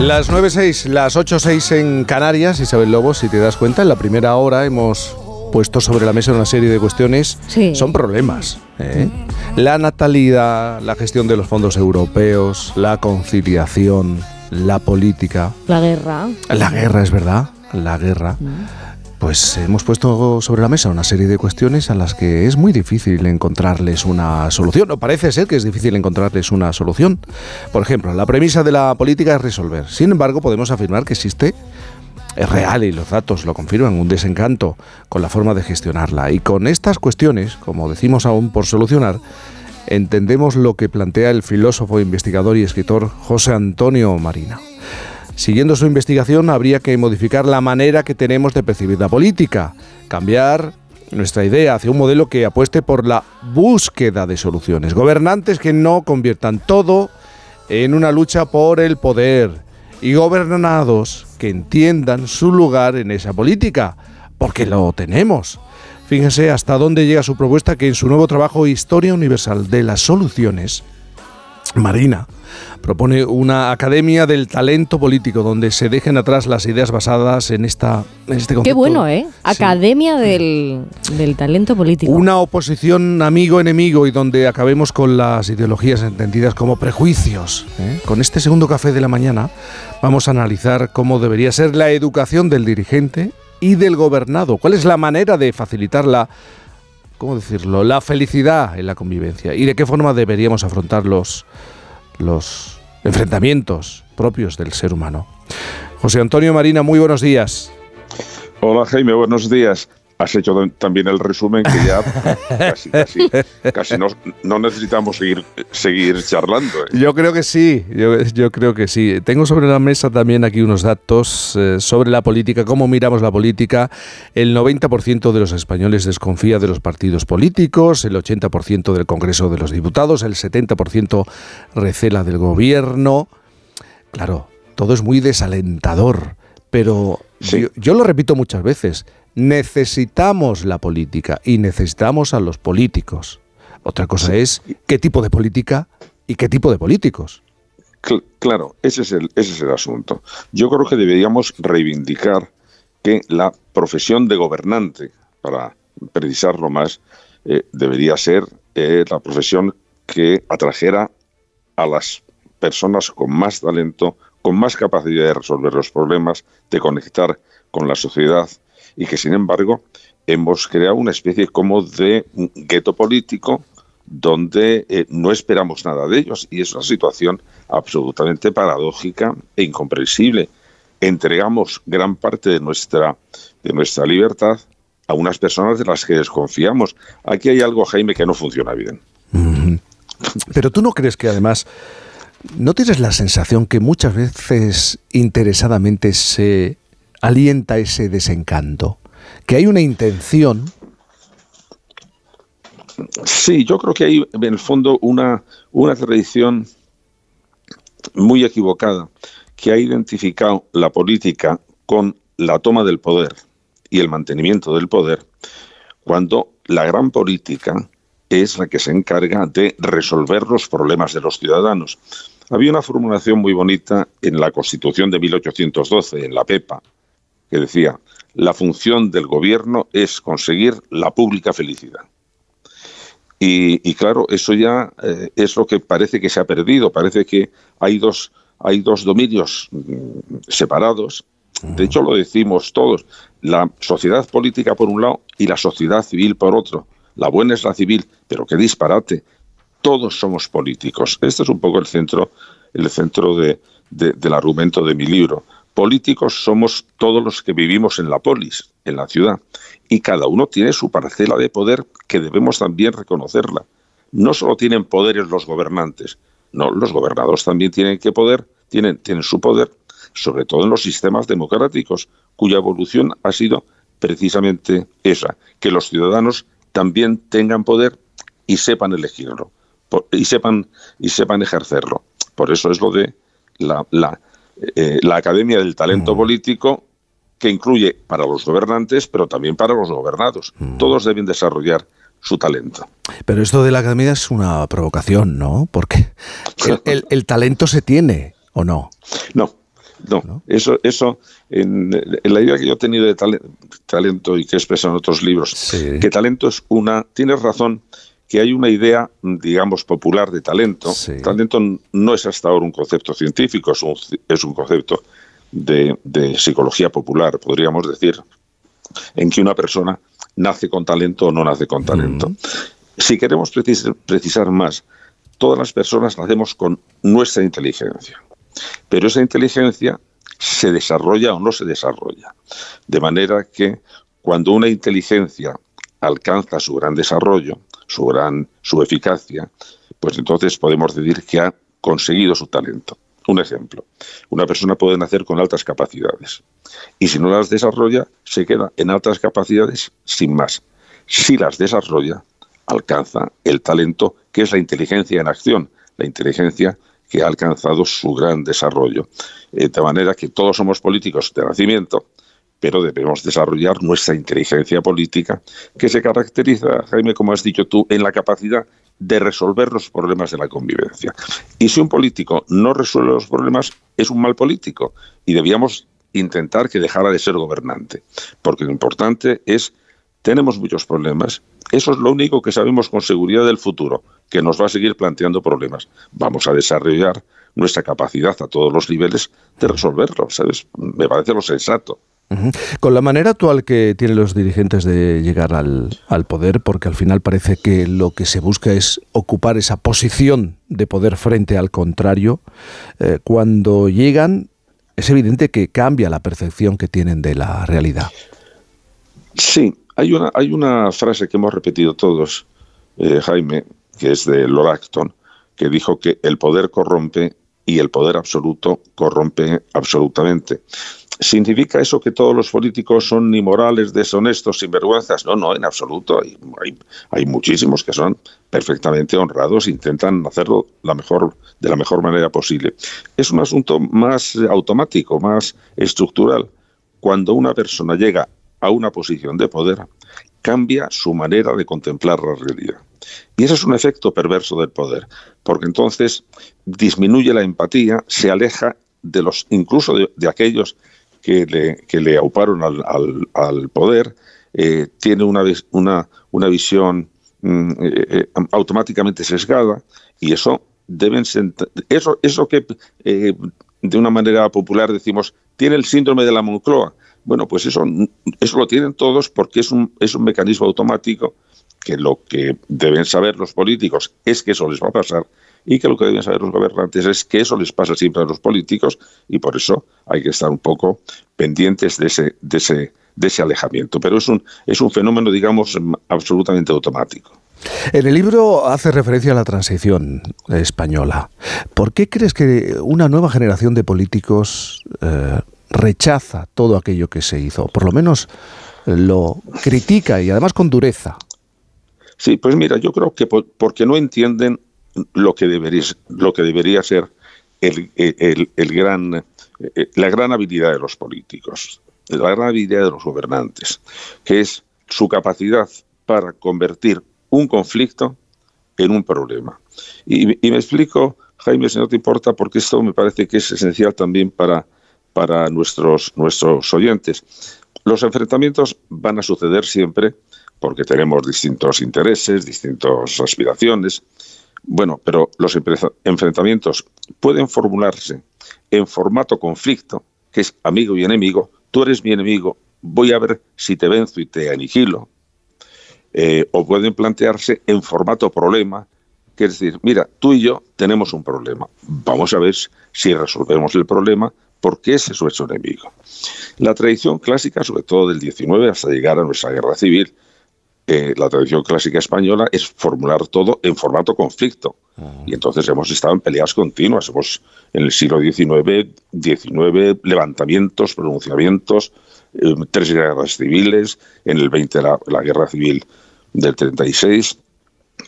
Las 9.06, las 8.06 en Canarias, Isabel Lobo, si te das cuenta, en la primera hora hemos puesto sobre la mesa una serie de cuestiones. Son problemas. ¿eh? La natalidad, la gestión de los fondos europeos, la conciliación, la política. La guerra. La guerra, es verdad. La guerra. Mm pues hemos puesto sobre la mesa una serie de cuestiones a las que es muy difícil encontrarles una solución, o parece ser que es difícil encontrarles una solución. Por ejemplo, la premisa de la política es resolver. Sin embargo, podemos afirmar que existe, es real y los datos lo confirman, un desencanto con la forma de gestionarla. Y con estas cuestiones, como decimos aún por solucionar, entendemos lo que plantea el filósofo, investigador y escritor José Antonio Marina. Siguiendo su investigación, habría que modificar la manera que tenemos de percibir la política, cambiar nuestra idea hacia un modelo que apueste por la búsqueda de soluciones, gobernantes que no conviertan todo en una lucha por el poder y gobernados que entiendan su lugar en esa política, porque lo tenemos. Fíjense hasta dónde llega su propuesta que en su nuevo trabajo Historia Universal de las Soluciones, Marina propone una academia del talento político donde se dejen atrás las ideas basadas en esta en este concepto. Qué bueno, ¿eh? Academia del, talento político. Una oposición amigo-enemigo y donde acabemos con las ideologías entendidas como prejuicios. ¿eh? Con este segundo café de la mañana vamos a analizar cómo debería ser la educación del dirigente y del gobernado. ¿Cuál es la manera de facilitar la ¿cómo decirlo?, la felicidad en la convivencia y de qué forma deberíamos afrontar los, los enfrentamientos propios del ser humano. José Antonio Marina, muy buenos días. Hola Jaime, buenos días has hecho también el resumen que ya casi, casi, casi no, necesitamos seguir, seguir charlando. ¿eh? Yo creo que sí, yo, creo que sí. Tengo sobre la mesa también aquí unos datos eh, sobre la política, cómo miramos la política. El 90% de los españoles desconfía de los partidos políticos, el 80% del Congreso de los Diputados, el 70% recela del gobierno. Claro, todo es muy desalentador, pero yo lo repito muchas veces necesitamos la política y necesitamos a los políticos. Otra cosa es qué tipo de política y qué tipo de políticos. Claro, ese es, el, ese es el asunto. Yo creo que deberíamos reivindicar que la profesión de gobernante, para precisarlo más, eh, debería ser eh, la profesión que atrajera a las personas con más talento, con más capacidad de resolver los problemas, de conectar con la sociedad, y que sin embargo hemos creado una especie como de gueto político donde eh, no esperamos nada de ellos y es una situación absolutamente paradójica e incomprensible. Entregamos gran parte de nuestra, de nuestra libertad a unas personas de las que desconfiamos. Aquí hay algo, Jaime, que no funciona bien. Pero tú no crees que además, ¿no tienes la sensación que muchas veces interesadamente se alienta ese desencanto? ¿Que hay una intención? Sí, yo creo que hay en el fondo una, una tradición muy equivocada que ha identificado la política con la toma del poder y el mantenimiento del poder, cuando la gran política es la que se encarga de resolver los problemas de los ciudadanos. Había una formulación muy bonita en la Constitución de 1812, en la PEPA, que decía, la función del gobierno es conseguir la pública felicidad. Y, claro, eso ya eh, es lo que parece que se ha perdido. Parece que hay dos, hay dos dominios mm, separados. De hecho, lo decimos todos. La sociedad política por un lado y la sociedad civil por otro. La buena es la civil, pero qué disparate. Todos somos políticos. Este es un poco el centro, el centro de, del argumento de mi libro políticos somos todos los que vivimos en la polis, en la ciudad, y cada uno tiene su parcela de poder que debemos también reconocerla. No solo tienen poderes los gobernantes, no, los gobernados también tienen que poder, tienen, tienen su poder, sobre todo en los sistemas democráticos, cuya evolución ha sido precisamente esa, que los ciudadanos también tengan poder y sepan elegirlo, y sepan, y sepan ejercerlo. Por eso es lo de la, la, eh, la Academia del Talento mm. Político, que incluye para los gobernantes, pero también para los gobernados. Mm. Todos deben desarrollar su talento. Pero esto de la academia es una provocación, ¿no? Porque el, talento se tiene, ¿o no? No, no, eso, eso en, la idea que yo he tenido de talento y que he expresado en otros libros, que talento es una, tienes razón, que hay una idea, digamos, popular de talento. Talento no es hasta ahora un concepto científico, es un, es un concepto de, psicología popular, podríamos decir, en que una persona nace con talento o no nace con talento. Si queremos precisar más, todas las personas nacemos con nuestra inteligencia, pero esa inteligencia se desarrolla o no se desarrolla. De manera que cuando una inteligencia alcanza su gran desarrollo, su gran su eficacia, pues entonces podemos decir que ha conseguido su talento. Un ejemplo, una persona puede nacer con altas capacidades y si no las desarrolla se queda en altas capacidades sin más. Si las desarrolla, alcanza el talento que es la inteligencia en acción, la inteligencia que ha alcanzado su gran desarrollo. Eh, de manera que todos somos políticos de nacimiento, pero debemos desarrollar nuestra inteligencia política, que se caracteriza, Jaime, como has dicho tú, en la capacidad de resolver los problemas de la convivencia. Y si un político no resuelve los problemas, es un mal político y debíamos intentar que dejara de ser gobernante, porque lo importante es, tenemos muchos problemas, eso es lo único que sabemos con seguridad del futuro, que nos va a seguir planteando problemas. Vamos a desarrollar nuestra capacidad a todos los niveles de resolverlo, ¿sabes? Me parece lo sensato. Con la manera actual que tienen los dirigentes de llegar al, poder, porque al final parece que lo que se busca es ocupar esa posición de poder frente al contrario, eh, cuando llegan es evidente que cambia la percepción que tienen de la realidad. Sí, hay una, frase que hemos repetido todos, eh, Jaime, que es de Lord Acton, que dijo que el poder corrompe y el poder absoluto corrompe absolutamente. ¿Significa eso que todos los políticos son inmorales, deshonestos, sinvergüenzas? No, no, en absoluto. Hay, hay, muchísimos que son perfectamente honrados, intentan hacerlo la mejor, de la mejor manera posible. Es un asunto más automático, más estructural. Cuando una persona llega a una posición de poder, cambia su manera de contemplar la realidad. Y ese es un efecto perverso del poder, porque entonces disminuye la empatía, se aleja de los, incluso de aquellos que le, que le auparon al, al, poder, eh, tiene una, una, una visión mm, eh, eh, automáticamente sesgada y eso deben eso eso que de una manera popular decimos tiene el síndrome de la Moncloa. Bueno pues eso eso lo tienen todos porque es un es un mecanismo automático que lo que deben saber los políticos es que eso les va a pasar y que lo que deben saber los gobernantes es que eso les pasa siempre a los políticos y por eso hay que estar un poco pendientes de ese, de ese, de ese alejamiento. Pero es un, es un fenómeno, digamos, absolutamente automático. En el libro hace referencia a la transición española. ¿Por qué crees que una nueva generación de políticos eh, rechaza todo aquello que se hizo? Por lo menos lo critica y además con dureza. Sí, pues mira, yo creo que porque no entienden lo que debería, lo que debería ser el, gran, eh, la gran habilidad de los políticos, la gran habilidad de los gobernantes, que es su capacidad para convertir un conflicto en un problema. Y, me explico, Jaime, si no te importa, porque esto me parece que es esencial también para, nuestros oyentes. Los enfrentamientos van a suceder siempre porque tenemos distintos intereses, distintas aspiraciones, bueno, pero los enfrentamientos pueden formularse en formato conflicto, que es amigo y enemigo. Tú eres mi enemigo, voy a ver si te venzo y te aniquilo. Eh, o pueden plantearse en formato problema, que es decir, mira, tú y yo tenemos un problema. Vamos a ver si resolvemos el problema porque ese es nuestro enemigo. La tradición clásica, sobre todo del 19 hasta llegar a nuestra guerra civil, eh, la tradición clásica española es formular todo en formato conflicto. Y entonces hemos estado en peleas continuas. Hemos, en el siglo XIX, 19 levantamientos, pronunciamientos, eh, tres guerras civiles, en el 20 la, la guerra civil del 36.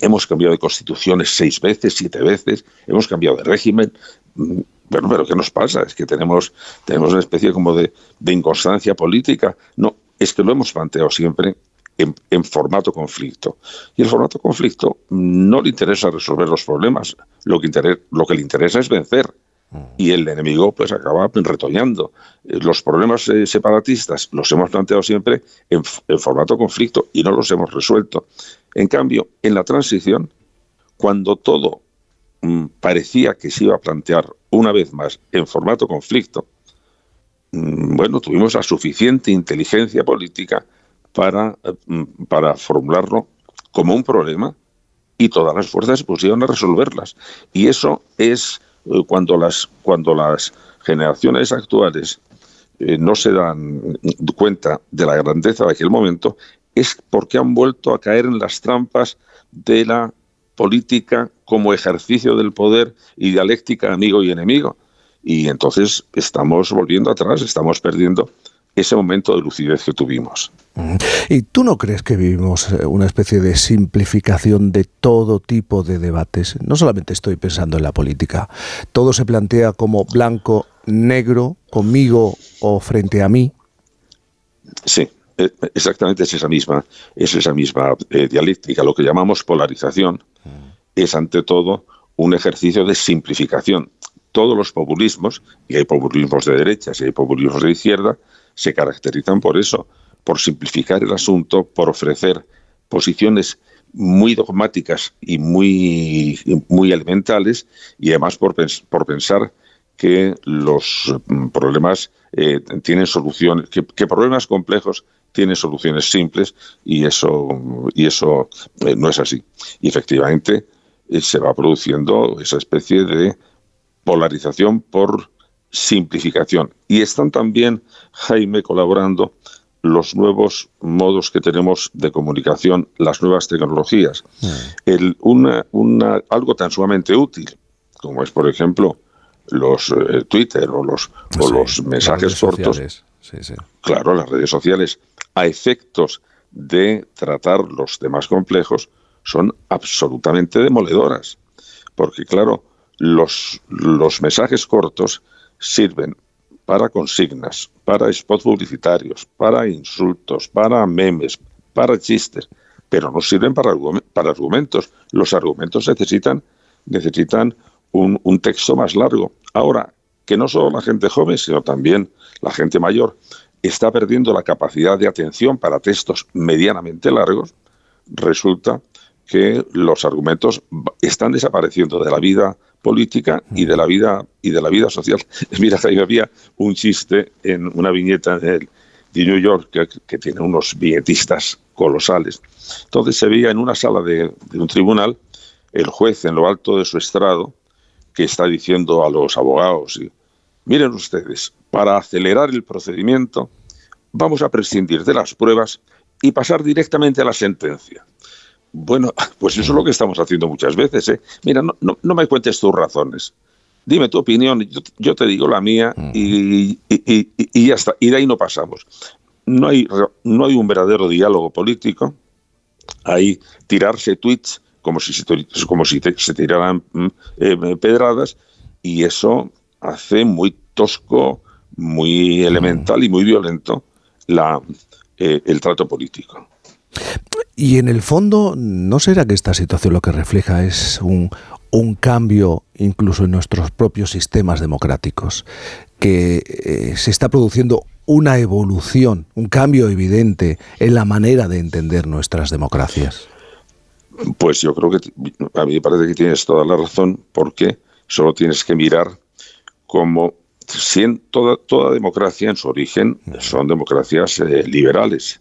Hemos cambiado de constituciones seis veces, siete veces, hemos cambiado de régimen. Mm, bueno, pero ¿qué nos pasa? Es que tenemos, tenemos una especie como de, de inconstancia política. No, es que lo hemos planteado siempre en, formato conflicto. Y el formato conflicto no le interesa resolver los problemas, lo que, lo que le interesa es vencer. Mm. Y el enemigo pues acaba retoñando. Eh, los problemas eh, separatistas los hemos planteado siempre en, en formato conflicto y no los hemos resuelto. En cambio, en la transición, cuando todo mm, parecía que se iba a plantear una vez más en formato conflicto, mm, bueno, tuvimos la suficiente inteligencia política para, mm, para formularlo como un problema y todas las fuerzas se pusieron a resolverlas. Y eso es eh, cuando las, cuando las generaciones actuales eh, no se dan cuenta de la grandeza de aquel momento, es porque han vuelto a caer en las trampas de la política como ejercicio del poder y dialéctica amigo y enemigo. Y entonces estamos volviendo atrás, estamos perdiendo ese momento de lucidez que tuvimos. ¿Y tú no crees que vivimos eh, una especie de simplificación de todo tipo de debates? No solamente estoy pensando en la política. Todo se plantea como blanco, negro, conmigo o frente a mí. Sí, eh, exactamente es esa misma, es esa misma eh, dialéctica. Lo que llamamos polarización es ante todo un ejercicio de simplificación. Todos los populismos, y hay populismos de derecha y hay populismos de izquierda, se caracterizan por eso, por simplificar el asunto, por ofrecer posiciones muy dogmáticas y muy, muy elementales y además por, por pensar que los mm, problemas eh, tienen soluciones, que, problemas complejos tienen soluciones simples y eso, y eso eh, no es así. Y efectivamente eh, se va produciendo esa especie de polarización por simplificación. Y están también, Jaime, colaborando los nuevos modos que tenemos de comunicación, las nuevas tecnologías. Mm. El, una, una, algo tan sumamente útil, como es, por ejemplo, los eh, Twitter o los, o los mensajes cortos. Claro, las redes sociales, a efectos de tratar los temas complejos, son absolutamente demoledoras. Porque, claro, los, los mensajes cortos sirven para consignas, para spots publicitarios, para insultos, para memes, para chistes, pero no sirven para, para argumentos. Los argumentos necesitan, necesitan un, un texto más largo. Ahora, que no solo la gente joven, sino también la gente mayor está perdiendo la capacidad de atención para textos medianamente largos, resulta que los argumentos están desapareciendo de la vida política y de la vida y de la vida social. Mira, ahí había un chiste en una viñeta de, New York que, tiene unos billetistas colosales. Entonces se veía en una sala de, un tribunal el juez en lo alto de su estrado que está diciendo a los abogados, miren ustedes, para acelerar el procedimiento vamos a prescindir de las pruebas y pasar directamente a la sentencia. Bueno, pues eso es lo que estamos haciendo muchas veces. ¿eh? Mira, no, no, me cuentes tus razones. Dime tu opinión, yo, te digo la mía y, y, ya está. Y de ahí no pasamos. No hay, no hay un verdadero diálogo político. Hay tirarse tweets como si se, como si se tiraran mm, eh, pedradas y eso hace muy tosco, muy elemental y muy violento la, eh, el trato político. Y en el fondo, ¿no será que esta situación lo que refleja es un, cambio incluso en nuestros propios sistemas democráticos? Que eh, se está produciendo una evolución, un cambio evidente en la manera de entender nuestras democracias. Pues yo creo que a mí me parece que tienes toda la razón, porque solo tienes que mirar cómo toda, toda democracia en su origen son democracias eh, liberales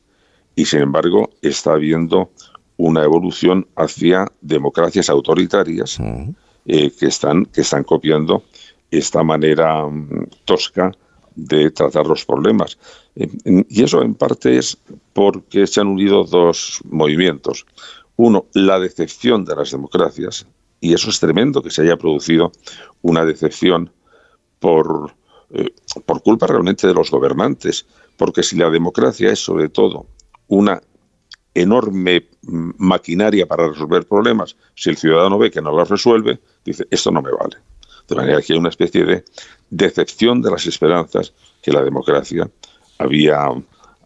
y sin embargo está habiendo una evolución hacia democracias autoritarias eh, que, están, que están copiando esta manera mm, tosca de tratar los problemas. Eh, y eso en parte es porque se han unido dos movimientos. Uno, la decepción de las democracias, y eso es tremendo que se haya producido una decepción por, eh, por culpa realmente de los gobernantes, porque si la democracia es sobre todo una enorme maquinaria para resolver problemas, si el ciudadano ve que no los resuelve, dice, esto no me vale. De manera que hay una especie de decepción de las esperanzas que la democracia había,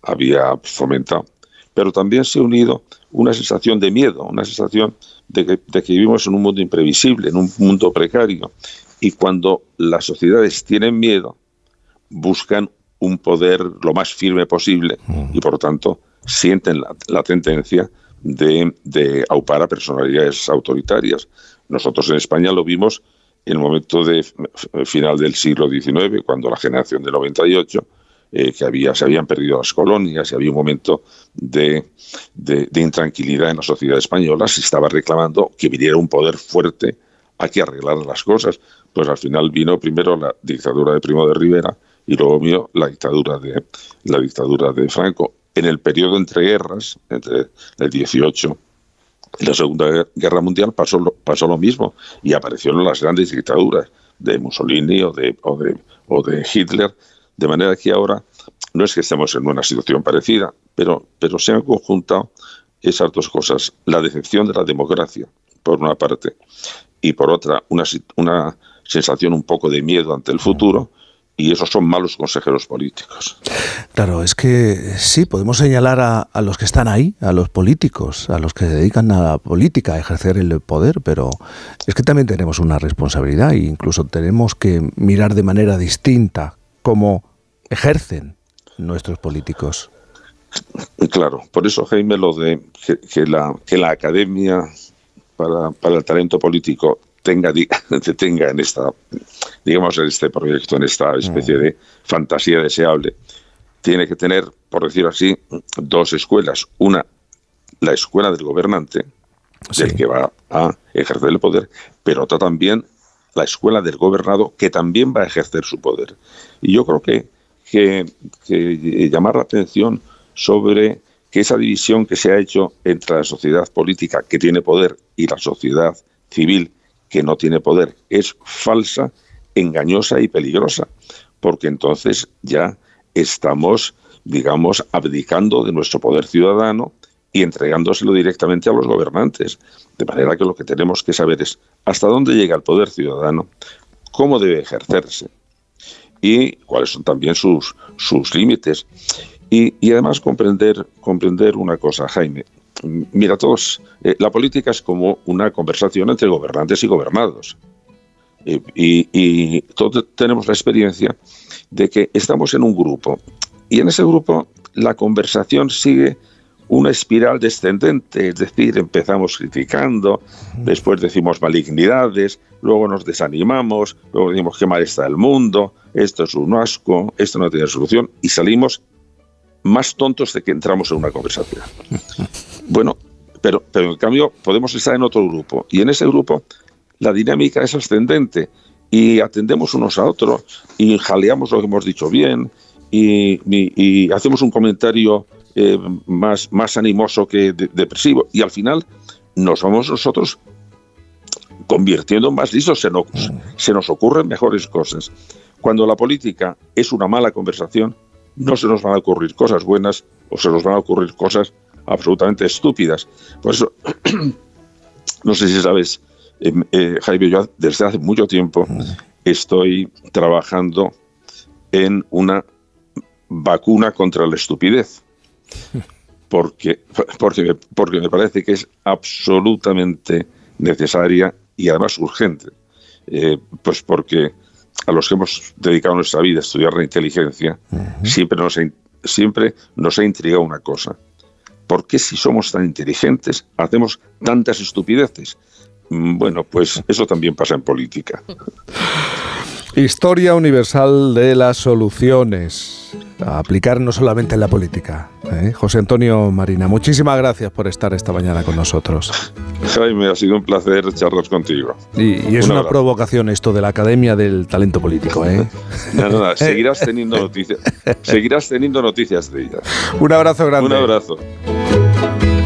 había fomentado. pero también se ha unido una sensación de miedo, una sensación de que, de que vivimos en un mundo imprevisible, en un mundo precario. Y cuando las sociedades tienen miedo, buscan un poder lo más firme posible y por lo tanto sienten la, tendencia de, de, aupar a personalidades autoritarias. Nosotros en España lo vimos en el momento de final del siglo XIX, cuando la generación del 98, eh, que había, se habían perdido las colonias y había un momento de, de, de, intranquilidad en la sociedad española, se estaba reclamando que viniera un poder fuerte a que arreglar las cosas. Pues al final vino primero la dictadura de Primo de Rivera y luego vino la dictadura de, la dictadura de Franco. En el periodo entre guerras, entre el 18 y la Segunda Guerra Mundial, pasó lo, pasó lo mismo y aparecieron las grandes dictaduras de Mussolini o de, o de, o de Hitler, de manera que ahora no es que estemos en una situación parecida, pero, pero se han conjuntado esas dos cosas, la decepción de la democracia, por una parte, y por otra, una, una sensación un poco de miedo ante el futuro, y esos son malos consejeros políticos. Claro, es que sí, podemos señalar a, a, los que están ahí, a los políticos, a los que se dedican a la política, a ejercer el poder, pero es que también tenemos una responsabilidad e incluso tenemos que mirar de manera distinta cómo ejercen nuestros políticos. Claro, por eso Jaime lo de que, que la, que la academia para, para el talento político tenga, tenga en esta, digamos, en este proyecto, en esta especie de fantasía deseable, tiene que tener, por decirlo así, dos escuelas. Una, la escuela del gobernante, sí. del que va a ejercer el poder, pero otra también la escuela del gobernado, que también va a ejercer su poder. Y yo creo que, que, que llamar la atención sobre que esa división que se ha hecho entre la sociedad política que tiene poder y la sociedad civil que no tiene poder es falsa, engañosa y peligrosa, porque entonces ya estamos, digamos, abdicando de nuestro poder ciudadano y entregándoselo directamente a los gobernantes. De manera que lo que tenemos que saber es hasta dónde llega el poder ciudadano, cómo debe ejercerse y cuáles son también sus, sus límites. Y, y además comprender, comprender una cosa, Jaime, mira, todos, eh, la política es como una conversación entre gobernantes y gobernados. Y, y, y, todos tenemos la experiencia de que estamos en un grupo y en ese grupo la conversación sigue una espiral descendente, es decir, empezamos criticando, después decimos malignidades, luego nos desanimamos, luego decimos qué mal está el mundo, esto es un asco, esto no tiene solución y salimos más tontos de que entramos en una conversación. Bueno, pero, pero en cambio podemos estar en otro grupo y en ese grupo la dinámica es ascendente y atendemos unos a otros y jaleamos lo que hemos dicho bien y, y, y hacemos un comentario eh, más, más animoso que de, depresivo y al final nos vamos nosotros convirtiendo en más listos, se nos, se nos ocurren mejores cosas. Cuando la política es una mala conversación, no se nos van a ocurrir cosas buenas o se nos van a ocurrir cosas absolutamente estúpidas. Por eso, no sé si sabes, eh, eh, Jaime, yo desde hace mucho tiempo estoy trabajando en una vacuna contra la estupidez. Porque, porque, me, porque me parece que es absolutamente necesaria y además urgente. Eh, pues porque a los que hemos dedicado nuestra vida a estudiar la inteligencia, uh -huh. siempre, nos siempre nos ha intrigado una cosa. ¿Por qué si somos tan inteligentes hacemos tantas estupideces? Mm, bueno, pues eso también pasa en política. Historia universal de las soluciones. A aplicar no solamente en la política. ¿eh? José Antonio Marina, muchísimas gracias por estar esta mañana con nosotros. Jaime, ha sido un placer charlar contigo. Y, y es un una provocación esto de la Academia del Talento Político. ¿eh? no, no, no, seguirás teniendo noticias. seguirás teniendo noticias de ella. Un abrazo grande. Un abrazo.